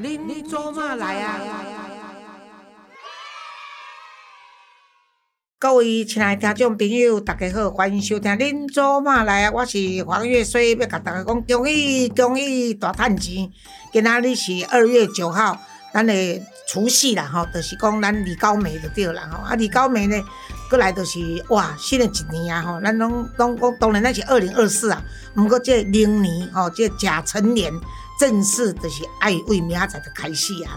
恁做嘛来啊？各位亲爱的听众朋友，大家好，欢迎收听《恁做嘛来啊》。我是黄月水，要甲大家讲，恭喜恭喜大赚钱！今仔日是二月九号，咱的除夕啦，吼，就是讲咱李高梅就对啦，吼。啊，李高梅呢，过来就是哇，新的一年啊，吼，咱拢拢讲，当然咱是二零二四啊，毋过这零年吼，这甲辰年。正式就是爱为明仔载就开始啊！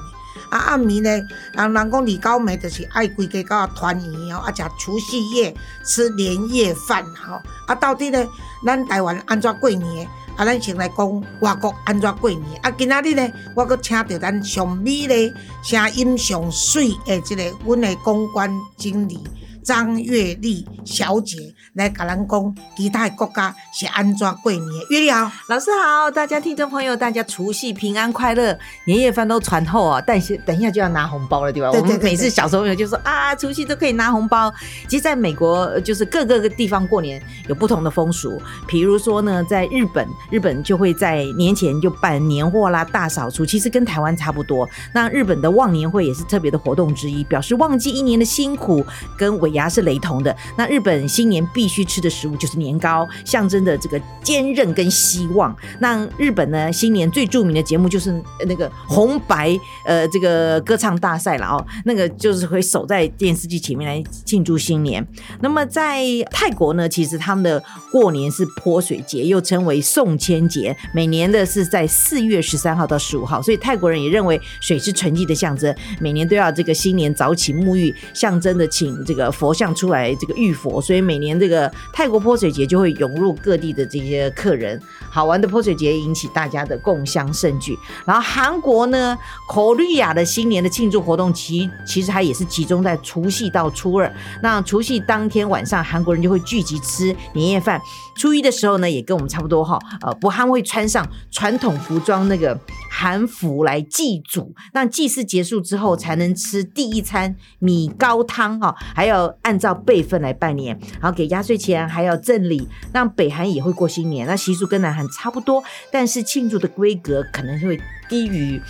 啊暗暝呢，人人讲李高梅就是爱规家到团圆哦，啊食除夕夜吃年夜饭吼。啊到底呢，咱台湾安怎过年？啊，咱先来讲外国安怎过年？啊，今仔日呢，我阁请到咱上美丽、声音上水的这个阮的公关经理。张月丽小姐来甲咱讲，其他国家是安怎过年？月丽好，老师好，大家听众朋友，大家除夕平安快乐，年夜饭都传后啊，但是等一下就要拿红包了，对吧？我们每次小时候就说啊，除夕都可以拿红包。其实，在美国就是各个个地方过年有不同的风俗，比如说呢，在日本，日本就会在年前就办年货啦、大扫除，其实跟台湾差不多。那日本的忘年会也是特别的活动之一，表示忘记一年的辛苦跟尾。牙是雷同的。那日本新年必须吃的食物就是年糕，象征的这个坚韧跟希望。那日本呢，新年最著名的节目就是那个红白呃这个歌唱大赛了哦。那个就是会守在电视机前面来庆祝新年。那么在泰国呢，其实他们的过年是泼水节，又称为送千节，每年的是在四月十三号到十五号。所以泰国人也认为水是纯净的象征，每年都要这个新年早起沐浴，象征的请这个。佛像出来，这个浴佛，所以每年这个泰国泼水节就会涌入各地的这些客人，好玩的泼水节引起大家的共襄盛举。然后韩国呢，口律亚的新年的庆祝活动，其其实它也是集中在除夕到初二。那除夕当天晚上，韩国人就会聚集吃年夜饭。初一的时候呢，也跟我们差不多哈，呃，不汉会穿上传统服装那个韩服来祭祖。那祭祀结束之后，才能吃第一餐米糕汤哈，还要。按照辈分来拜年，然后给压岁钱，还要赠礼。那北韩也会过新年，那习俗跟南韩差不多，但是庆祝的规格可能会低于。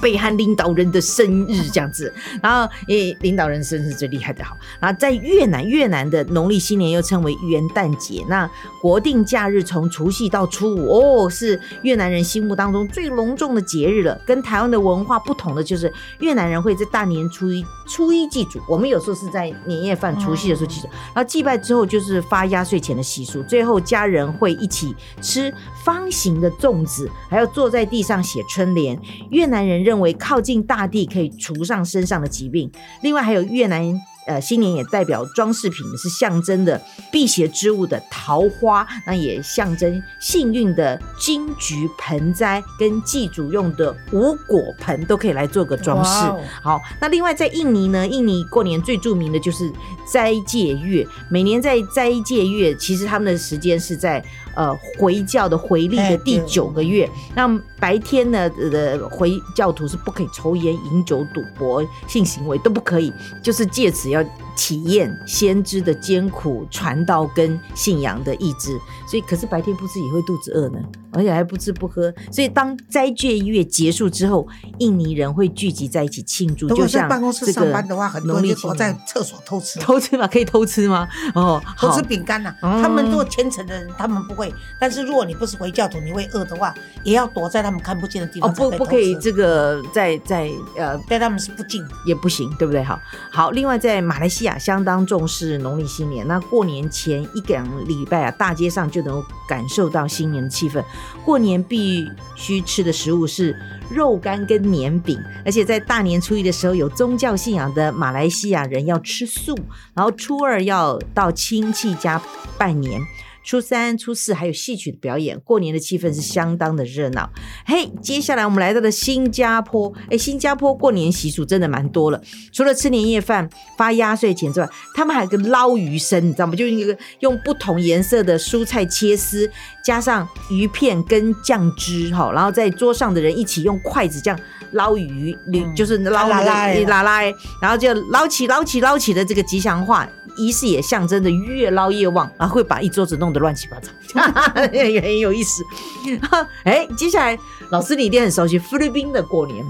北韩领导人的生日这样子，然后诶，领导人生日最厉害的好。然后在越南，越南的农历新年又称为元旦节。那国定假日从除夕到初五哦，是越南人心目当中最隆重的节日了。跟台湾的文化不同的就是，越南人会在大年初一初一祭祖，我们有时候是在年夜饭除夕的时候祭祖。然后祭拜之后就是发压岁钱的习俗，最后家人会一起吃方形的粽子，还要坐在地上写春联。越南人。认为靠近大地可以除上身上的疾病，另外还有越南。呃，新年也代表装饰品，是象征的辟邪之物的桃花，那也象征幸运的金桔盆栽跟祭祖用的无果盆都可以来做个装饰。好，那另外在印尼呢，印尼过年最著名的就是斋戒月，每年在斋戒月，其实他们的时间是在呃回教的回历的第九个月。那白天呢，呃回教徒是不可以抽烟、饮酒、赌博、性行为都不可以，就是借此要。要体验先知的艰苦、传道跟信仰的意志，所以可是白天不吃也会肚子饿呢，而且还不吃不喝。所以当斋戒月结束之后，印尼人会聚集在一起庆祝。就像办公室上班的话，很多人躲在厕所偷吃。偷吃嘛？可以偷吃吗？哦，偷吃饼干呐。他们做虔诚的人，他们不会；但是如果你不是回教徒，你会饿的话，也要躲在他们看不见的地方。哦，不，不可以这个在在呃，在他们是不敬，也不行，对不对？好，好。另外在马来西亚。相当重视农历新年。那过年前一两礼拜啊，大街上就能感受到新年的气氛。过年必须吃的食物是肉干跟年饼，而且在大年初一的时候，有宗教信仰的马来西亚人要吃素，然后初二要到亲戚家拜年。初三、初四还有戏曲的表演，过年的气氛是相当的热闹。嘿，接下来我们来到了新加坡，哎，新加坡过年习俗真的蛮多了。除了吃年夜饭、发压岁钱之外，他们还有个捞鱼生，你知道吗？就是一个用不同颜色的蔬菜切丝，加上鱼片跟酱汁，哈，然后在桌上的人一起用筷子这样捞鱼，就是捞那个拉拉，然后就捞起、捞起、捞起的这个吉祥话。仪式也象征着越捞越旺，然后会把一桌子弄乱七八糟，也很有意思。哎，接下来老师你一定很熟悉菲律宾的过年。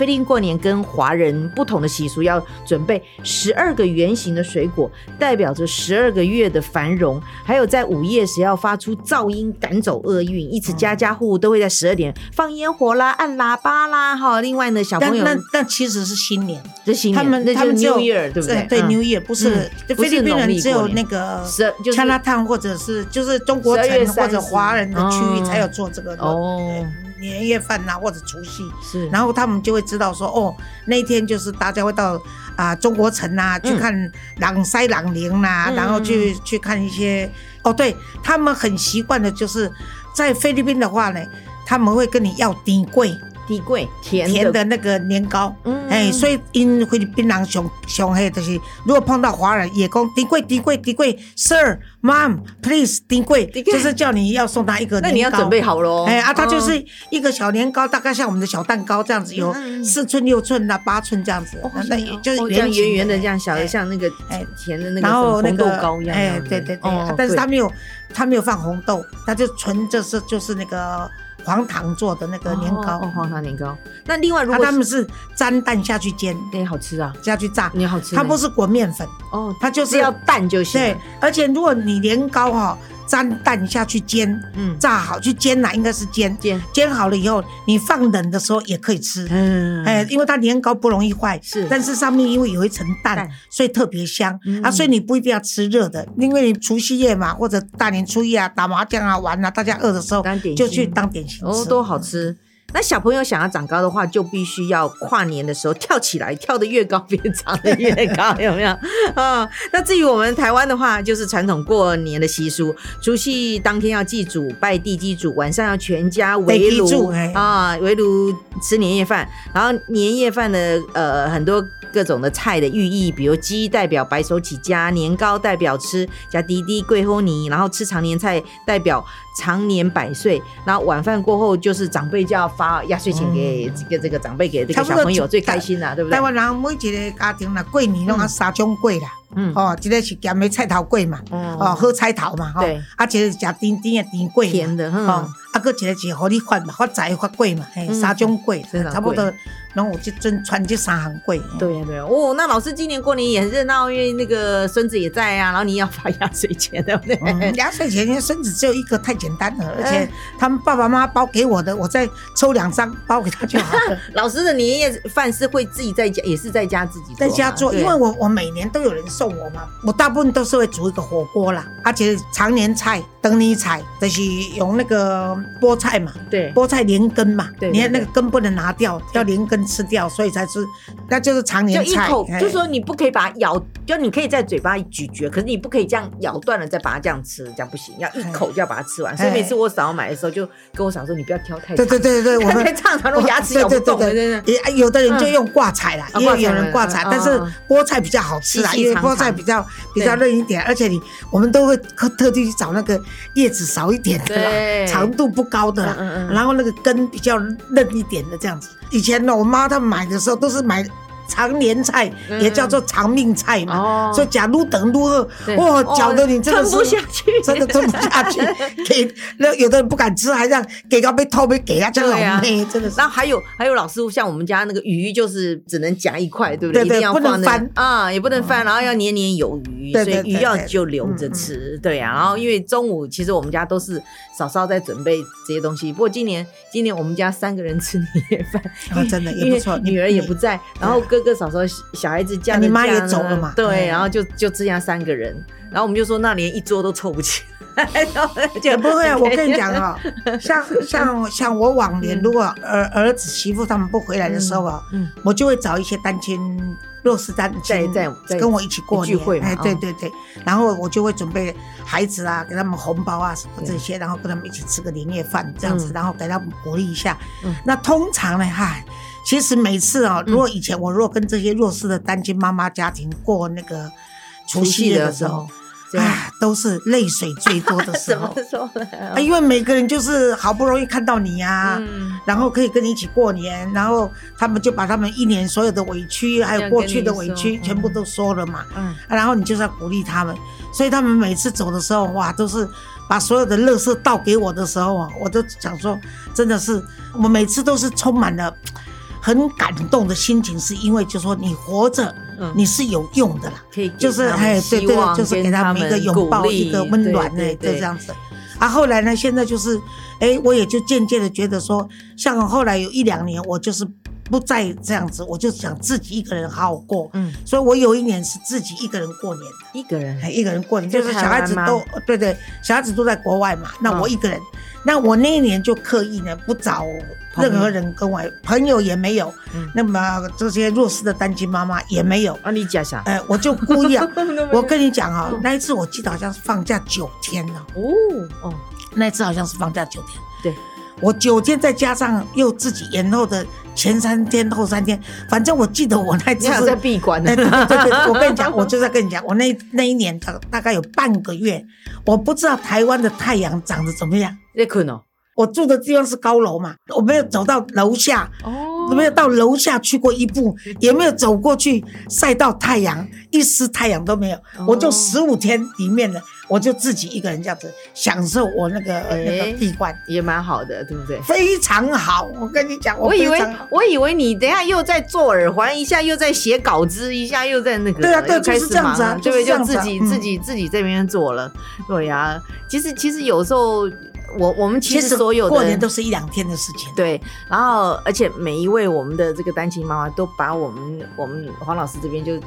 菲律宾过年跟华人不同的习俗，要准备十二个圆形的水果，代表着十二个月的繁荣。还有在午夜时要发出噪音赶走厄运，一直家家户户都会在十二点放烟火啦、按喇叭啦。哈，另外呢，小朋友那那其实是新年，这新年，他们他们 New Year 对不对？对 New Year 不是菲律宾人只有那个 Chinatown 或者是就是中国城或者华人的区域才有做这个哦。年夜饭呐，或者除夕，是，然后他们就会知道说，哦，那一天就是大家会到啊中国城呐去看朗塞朗陵呐，然后去去看一些，哦，对他们很习惯的就是在菲律宾的话呢，他们会跟你要低贵。低贵甜甜的那个年糕，哎，所以因菲律宾人上上黑就是，如果碰到华人也讲低贵低贵低贵，Sir，Mom，Please 低贵，就是叫你要送他一个。那你要准备好喽。哎啊，它就是一个小年糕，大概像我们的小蛋糕这样子，有四寸六寸呐，八寸这样子，那也就是圆圆圆的这样小的，像那个哎。甜的那个红豆糕一样。哎，对对对，但是它没有，它没有放红豆，它就纯就是就是那个。黄糖做的那个年糕，哦，黄糖年糕。那另外，如果他们是沾蛋下去煎，也，好吃啊，下去炸，也好吃。它不是裹面粉，哦，它就是要蛋就行。对，而且如果你年糕哈。沾蛋下去煎，嗯，炸好去煎呐，应该是煎。煎。煎好了以后，你放冷的时候也可以吃，嗯，哎，因为它年糕不容易坏，是，但是上面因为有一层蛋，所以特别香。啊，所以你不一定要吃热的，因为你除夕夜嘛，或者大年初一啊，打麻将啊玩啊，大家饿的时候就去当点心吃，哦，都好吃。那小朋友想要长高的话，就必须要跨年的时候跳起来，跳得越高，变长得越高，有没有？啊，那至于我们台湾的话，就是传统过年的习俗，除夕当天要祭祖、拜地基主，晚上要全家围炉啊，围炉吃年夜饭，然后年夜饭的呃很多。各种的菜的寓意，比如鸡代表白手起家，年糕代表吃加滴滴桂花泥，然后吃常年菜代表常年百岁。然后晚饭过后就是长辈就要发压岁钱给这个这个长辈给这个小朋友最开心了，对不对？台湾人每一个家庭啦，过年拢啊三种粿啦，嗯，哦，一个是咸的菜头粿嘛，哦，喝菜头嘛，对，啊，一个是甜甜的甜粿，甜的，哦，啊，个一个是互你发嘛，发财发贵嘛，嘿，三种粿，差不多。然后我就真穿这三行柜。对呀对呀，哦，那老师今年过年也很热闹，因为那个孙子也在啊，然后你要发压岁钱，对不对？压岁钱，因为孙子只有一个，太简单了，而且他们爸爸妈妈包给我的，我再抽两张包给他就好了。老师的年夜饭是会自己在家，也是在家自己在家做，因为我我每年都有人送我嘛，我大部分都是会煮一个火锅啦，而且常年菜、等你采，就是用那个菠菜嘛，对，菠菜连根嘛，对，你看那个根不能拿掉，要连根。吃掉，所以才是，那就是常年菜。就一口，就说你不可以把它咬，就你可以在嘴巴咀嚼，可是你不可以这样咬断了再把它这样吃，这样不行，要一口就要把它吃完。所以每次我嫂买的时候，就跟我嫂说，你不要挑太长。对对对对，我们太长长，牙齿咬不动。对对对，也有的人就用挂彩啦，也有人挂彩，但是菠菜比较好吃啦，因为菠菜比较比较嫩一点，而且你我们都会特特地去找那个叶子少一点的，长度不高的啦，然后那个根比较嫩一点的这样子。以前呢，我妈她买的时候都是买。常年菜也叫做长命菜嘛，所以假如等如何，哇，搅得你真的撑不下去，真的撑不下去。给那有的人不敢吃，还让给到被偷被给啊，这样老妹真的是。然后还有还有老师傅，像我们家那个鱼，就是只能夹一块，对不对？一定要不能翻啊，也不能翻，然后要年年有余，所以鱼要就留着吃，对呀。然后因为中午其实我们家都是嫂嫂在准备这些东西，不过今年今年我们家三个人吃年夜饭，真的也不错，女儿也不在，然后跟。哥哥嫂嫂小孩子家，你妈也走了嘛？对，然后就就这样三个人，然后我们就说那连一桌都凑不起。也不会啊，我跟你讲啊，像像像我往年如果儿儿子媳妇他们不回来的时候啊，我就会找一些单亲弱势单亲在在跟我一起过聚会哎，对对对，然后我就会准备孩子啊，给他们红包啊什么这些，然后跟他们一起吃个年夜饭这样子，然后给他们鼓励一下。那通常呢，哈，其实每次啊，如果以前我如果跟这些弱势的单亲妈妈家庭过那个除夕的时候。啊，都是泪水最多的时候。因为每个人就是好不容易看到你呀，然后可以跟你一起过年，然后他们就把他们一年所有的委屈，还有过去的委屈，全部都说了嘛。嗯，然后你就是要鼓励他们，所以他们每次走的时候，哇，都是把所有的乐色倒给我的时候啊，我都想说，真的是，我每次都是充满了。很感动的心情，是因为就说你活着，你是有用的啦，可以就是哎，对对对，就是给他们一个拥抱，一个温暖的，就这样子。啊，后来呢，现在就是，哎，我也就渐渐的觉得说，像后来有一两年，我就是不再这样子，我就想自己一个人好好过。嗯，所以我有一年是自己一个人过年的，一个人，一个人过年，就是小孩子都对对，小孩子都在国外嘛，那我一个人，那我那一年就刻意呢不找。任何人跟我朋友也没有，那么这些弱势的单亲妈妈也没有。啊，你讲啥？哎，我就故意啊！我跟你讲啊，那一次我记得好像是放假九天了。哦哦，那一次好像是放假九天。对，我九天再加上又自己延后的前三天、后三天，反正我记得我那次是在闭关的。对对对，我跟你讲，我就在跟你讲，我那那一年大大概有半个月，我不知道台湾的太阳长得怎么样。也可能。我住的地方是高楼嘛，我没有走到楼下，哦，没有到楼下去过一步，也没有走过去晒到太阳，一丝太阳都没有。我就十五天里面呢，我就自己一个人这样子享受我那个那个闭关，也蛮好的，对不对？非常好，我跟你讲，我以为我以为你等下又在做耳环，一下又在写稿子，一下又在那个，对啊，对，就是这样子啊，对，就自己自己自己这边做了，对呀。其实其实有时候。我我们其实所有的过年都是一两天的事情，对。然后而且每一位我们的这个单亲妈妈都把我们我们黄老师这边就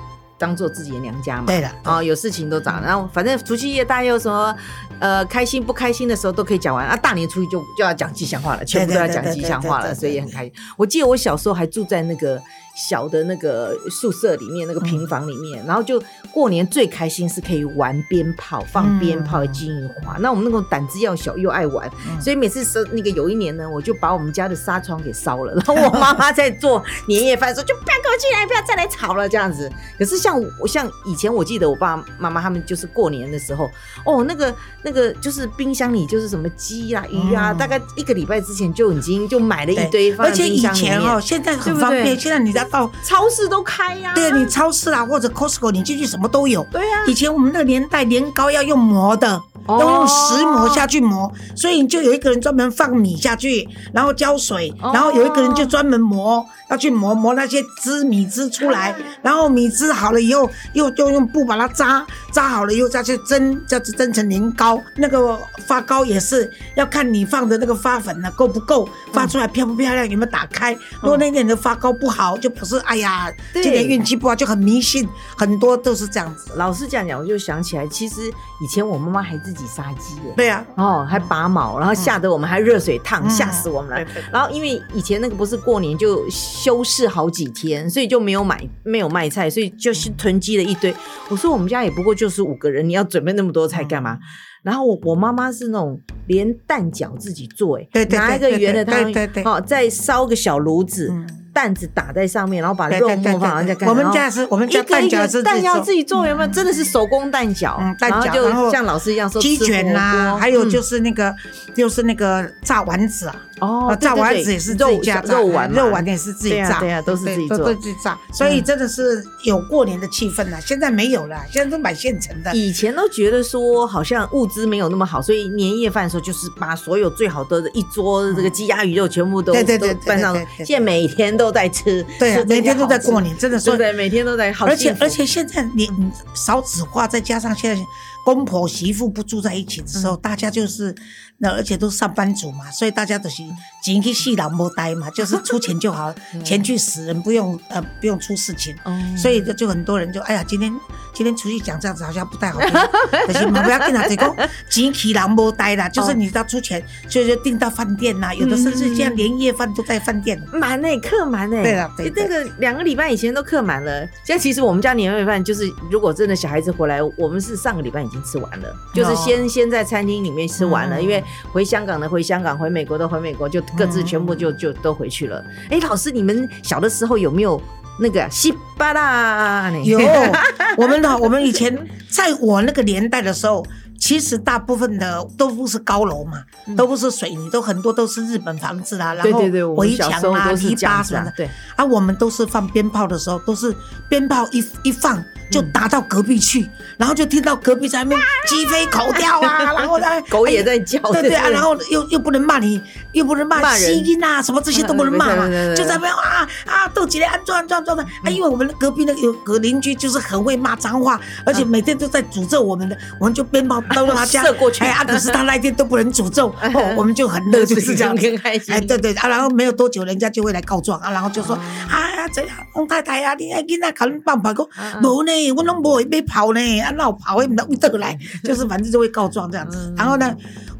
当做自己的娘家嘛，对的。啊，有事情都找，然后反正除夕夜大家有什么呃开心不开心的时候都可以讲完啊。大年初一就就要讲吉祥话了，全部都要讲吉祥话了，所以也很开心。我记得我小时候还住在那个。小的那个宿舍里面，那个平房里面，然后就过年最开心是可以玩鞭炮、放鞭炮、金银花。那我们那种胆子要小又爱玩，所以每次烧那个有一年呢，我就把我们家的纱窗给烧了。然后我妈妈在做年夜饭，说就不要给我进来，不要再来吵了这样子。可是像我像以前，我记得我爸妈妈他们就是过年的时候，哦，那个那个就是冰箱里就是什么鸡啊、鱼啊，大概一个礼拜之前就已经就买了一堆，而且以前哦，现在很方便，现在你在。到超市都开呀，对你超市啊或者 Costco 你进去什么都有。对呀，以前我们那个年代年糕要用磨的。要用石磨下去磨，所以你就有一个人专门放米下去，然后浇水，然后有一个人就专门磨，要去磨磨那些汁米汁出来，然后米汁好了以后，又又用布把它扎扎好了，以后再去蒸，再蒸成年糕。那个发糕也是要看你放的那个发粉呢够不够，发出来漂不漂亮，有没有打开。如果那年的发糕不好，就不是哎呀，今年运气不好，就很迷信，很多都是这样子。老师这样讲，我就想起来，其实以前我妈妈还自自己杀鸡耶，对啊，哦，还拔毛，然后吓得我们还热水烫，吓死我们了。然后因为以前那个不是过年就休市好几天，所以就没有买没有卖菜，所以就是囤积了一堆。我说我们家也不过就是五个人，你要准备那么多菜干嘛？然后我我妈妈是那种连蛋饺自己做，哎，拿一个圆的汤，哦，再烧个小炉子。担子打在上面，然后把肉末放在。我们家是我们家蛋饺是蛋饺自己做，有没有？真的是手工蛋饺，蛋饺，然后像老师一样说鸡卷啦，还有就是那个就是那个炸丸子啊。哦，炸丸子也是自己家炸，肉丸肉丸也是自己炸，对啊，都是自己做，都自己炸，所以真的是有过年的气氛了。现在没有了，现在都买现成的。以前都觉得说好像物资没有那么好，所以年夜饭的时候就是把所有最好的一桌这个鸡鸭鱼肉全部都都搬上。现在每天都在吃，对，每天都在过年，真的是对，每天都在。而且而且现在你少子化，再加上现在。公婆媳妇不住在一起的时候，大家就是那而且都是上班族嘛，所以大家都是钱去细老莫呆嘛，就是出钱就好，钱去死人，不用呃不用出事情。所以就很多人就哎呀，今天今天出去讲这样子好像不太好听，可是不要跟他讲钱去郎莫呆啦，就是你要出钱，所以就订到饭店呐，有的甚至这样连夜饭都在饭店。满呢，客满呢。对了，对，那个两个礼拜以前都客满了，现在其实我们家年夜饭就是，如果真的小孩子回来，我们是上个礼拜已经吃完了，就是先先在餐厅里面吃完了，因为回香港的回香港，回美国的回美国，就各自全部就就都回去了。哎，老师，你们小的时候有没有那个西巴啦？有，我们呢，我们以前在我那个年代的时候。其实大部分的都不是高楼嘛，都不是水泥，都很多都是日本房子啊，然后围墙啊、篱笆什么的。对，啊，我们都是放鞭炮的时候，都是鞭炮一一放。就打到隔壁去，然后就听到隔壁在那边鸡飞狗跳啊，然后呢，狗也在叫，对对啊，然后又又不能骂你，又不能骂吸音啊，什么这些 都不能骂嘛，就在那边啊啊，斗起来安装安装装的，啊，因为我们隔壁那个有个邻居就是很会骂脏话，而且每天都在诅咒我们的，我们就鞭炮都到他家射过去，哎啊，可是他那一天都不能诅咒，哦我们就很乐，就是这样，开心，哎，对对啊，然后没有多久，人家就会来告状啊，然后就说啊，这样，翁太太啊，你爱囡仔搞恁棒棒讲，无呢，我拢。不会被跑呢，啊，那我跑会不得来，就是反正就会告状这样子。然后呢，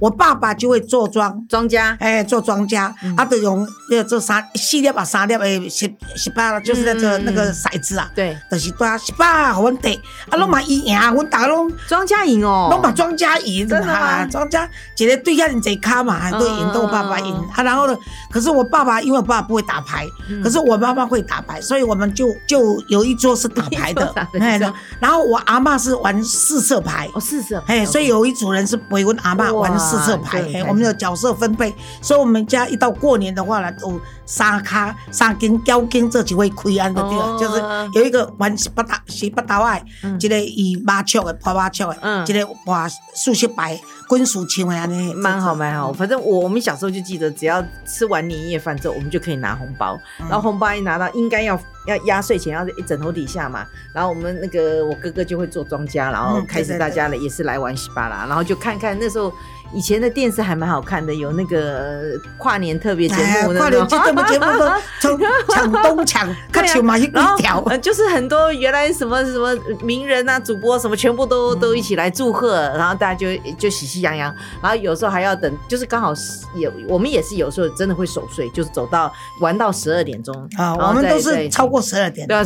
我爸爸就会做庄庄家，哎，做庄家，他都用要做三四粒啊，三粒诶，十十八，就是那个那个骰子啊，对，就是把十八好阮得，啊，拢嘛伊赢，阮大家拢庄家赢哦，拢嘛庄家赢，真的吗？庄家一个对下人贼卡嘛，都赢，都我爸爸赢。啊。然后呢，可是我爸爸因为我爸爸不会打牌，可是我妈妈会打牌，所以我们就就有一桌是打牌的，哎。然后我阿妈是玩四色牌，哦，四色，哎，所以有一组人是陪我阿妈玩四色牌，哎，我们的角色分配，所以我们家一到过年的话呢，都沙卡沙根雕根这几位开安的对了，就是有一个玩十八打十八打外，一个以麻雀的破麻雀的，一个玩数学牌。滚属情啊，那蛮好蛮好，反正我我们小时候就记得，只要吃完年夜饭之后，我们就可以拿红包，然后红包一拿到，应该要要压岁钱要枕头底下嘛，然后我们那个我哥哥就会做庄家，然后开始大家呢也是来玩稀巴啦，然后就看看那时候。以前的电视还蛮好看的，有那个跨年特别节目，跨年特别节目都 抢抢东抢，看球嘛一条，就是很多原来什么什么名人啊、主播什么，全部都都一起来祝贺，然后大家就就喜气洋洋，然后有时候还要等，就是刚好有我们也是有时候真的会守岁，就是走到玩到十二点钟。啊，我们都是超过十二点，对啊，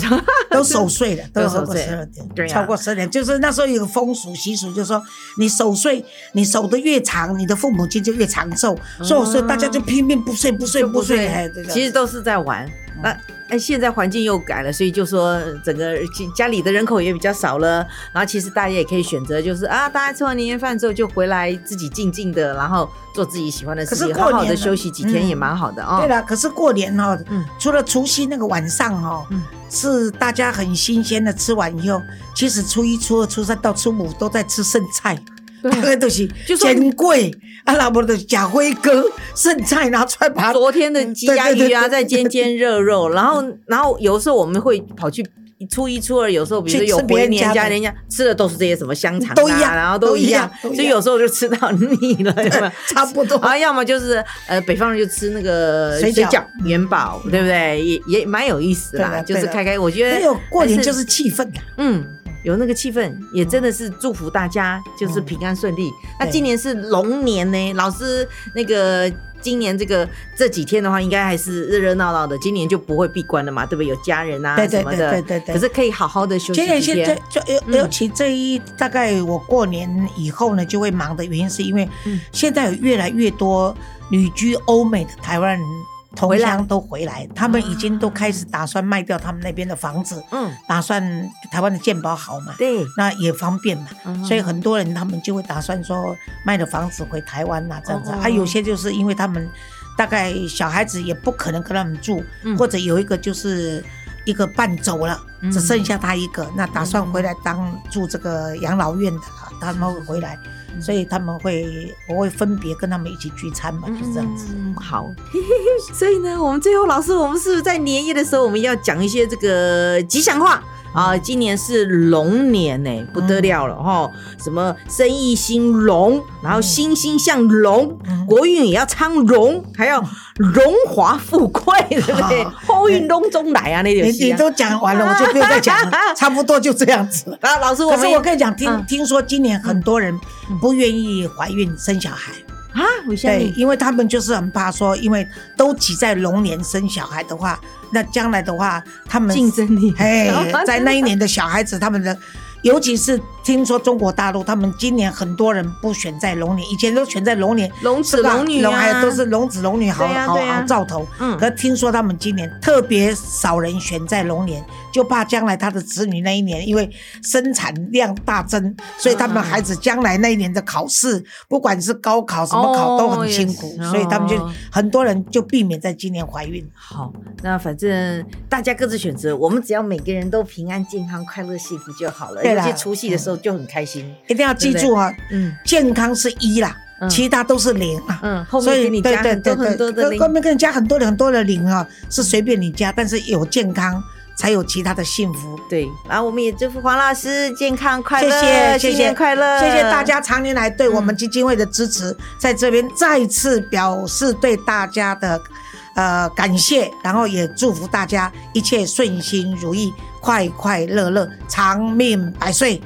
都守岁的，都守过十二点，对，超过十二点，就是那时候有个风俗习俗，就是说你守岁，你守的越长。你的父母亲就越长寿，所以我说大家就拼命不睡不睡不睡，其实都是在玩。那哎，现在环境又改了，所以就说整个家里的人口也比较少了。然后其实大家也可以选择，就是啊，大家吃完年夜饭之后就回来自己静静的，然后做自己喜欢的事情，好好的休息几天也蛮好的啊。对了，可是过年哈，除了除夕那个晚上哦，是大家很新鲜的吃完以后，其实初一、初二、初三到初五都在吃剩菜。大概都是煎贵，啊，老婆的假辉哥剩菜拿出来把昨天的鸡鸭鱼啊，再煎煎热肉，然后然后有时候我们会跑去初一初二，有时候比如说有回年家，人家吃的都是这些什么香肠啊，然后都一样，所以有时候就吃到腻了，差不多。啊，要么就是呃，北方人就吃那个水饺、元宝，对不对？也也蛮有意思啦，就是开开，我觉得没有过年就是气氛嗯。有那个气氛，也真的是祝福大家，就是平安顺利。那今年是龙年呢，老师那个今年这个这几天的话，应该还是热热闹闹的。今年就不会闭关了嘛，对不对？有家人啊什么的，对对对。可是可以好好的休息今年现在就尤尤其这一大概我过年以后呢，就会忙的原因，是因为现在有越来越多旅居欧美的台湾人。同乡都回来，他们已经都开始打算卖掉他们那边的房子，嗯，打算台湾的建保好嘛，对，那也方便嘛，所以很多人他们就会打算说卖了房子回台湾呐，这样子。啊有些就是因为他们大概小孩子也不可能跟他们住，或者有一个就是一个伴走了，只剩下他一个，那打算回来当住这个养老院的，他们会回来。所以他们会，我会分别跟他们一起聚餐嘛，就这样子。好，所以呢，我们最后老师，我们是不是在年夜的时候，我们要讲一些这个吉祥话？啊，今年是龙年呢，不得了了哈！什么生意兴隆，然后欣欣向荣，国运也要昌荣，还要荣华富贵，对不对？后运隆中来啊，那你你都讲完了，我就不用再讲了，差不多就这样子。啊，老师，可是我跟你讲，听听说今年很多人不愿意怀孕生小孩。啊，对，因为他们就是很怕说，因为都挤在龙年生小孩的话，那将来的话，他们竞争力，哎，在那一年的小孩子，他们的。尤其是听说中国大陆，他们今年很多人不选在龙年，以前都选在龙年，龙子龙女啊，都是龙子龙女，好好好兆头。嗯，可听说他们今年特别少人选在龙年，就怕将来他的子女那一年因为生产量大增，所以他们孩子将来那一年的考试，不管是高考什么考都很辛苦，所以他们就很多人就避免在今年怀孕。好，那反正大家各自选择，我们只要每个人都平安、健康、快乐、幸福就好了。而且除夕的时候就很开心，一定要记住啊！嗯，健康是一啦，其他都是零啊。嗯，后面给你加很多很多的零，后面给你加很多很多的零啊，是随便你加，但是有健康才有其他的幸福。对，然后我们也祝福黄老师健康快乐，谢谢，新年快乐，谢谢大家常年来对我们基金会的支持，在这边再次表示对大家的呃感谢，然后也祝福大家一切顺心如意。快快乐乐，长命百岁。